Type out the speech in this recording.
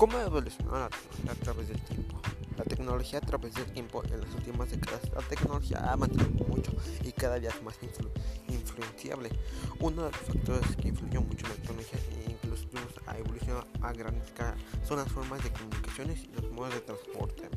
¿Cómo ha evolucionado la tecnología a través del tiempo? La tecnología a través del tiempo en las últimas décadas, la tecnología ha mantenido mucho y cada día es más influ influenciable. Uno de los factores que influyó mucho en la tecnología e incluso ha evolucionado a gran escala son las formas de comunicaciones y los modos de transporte.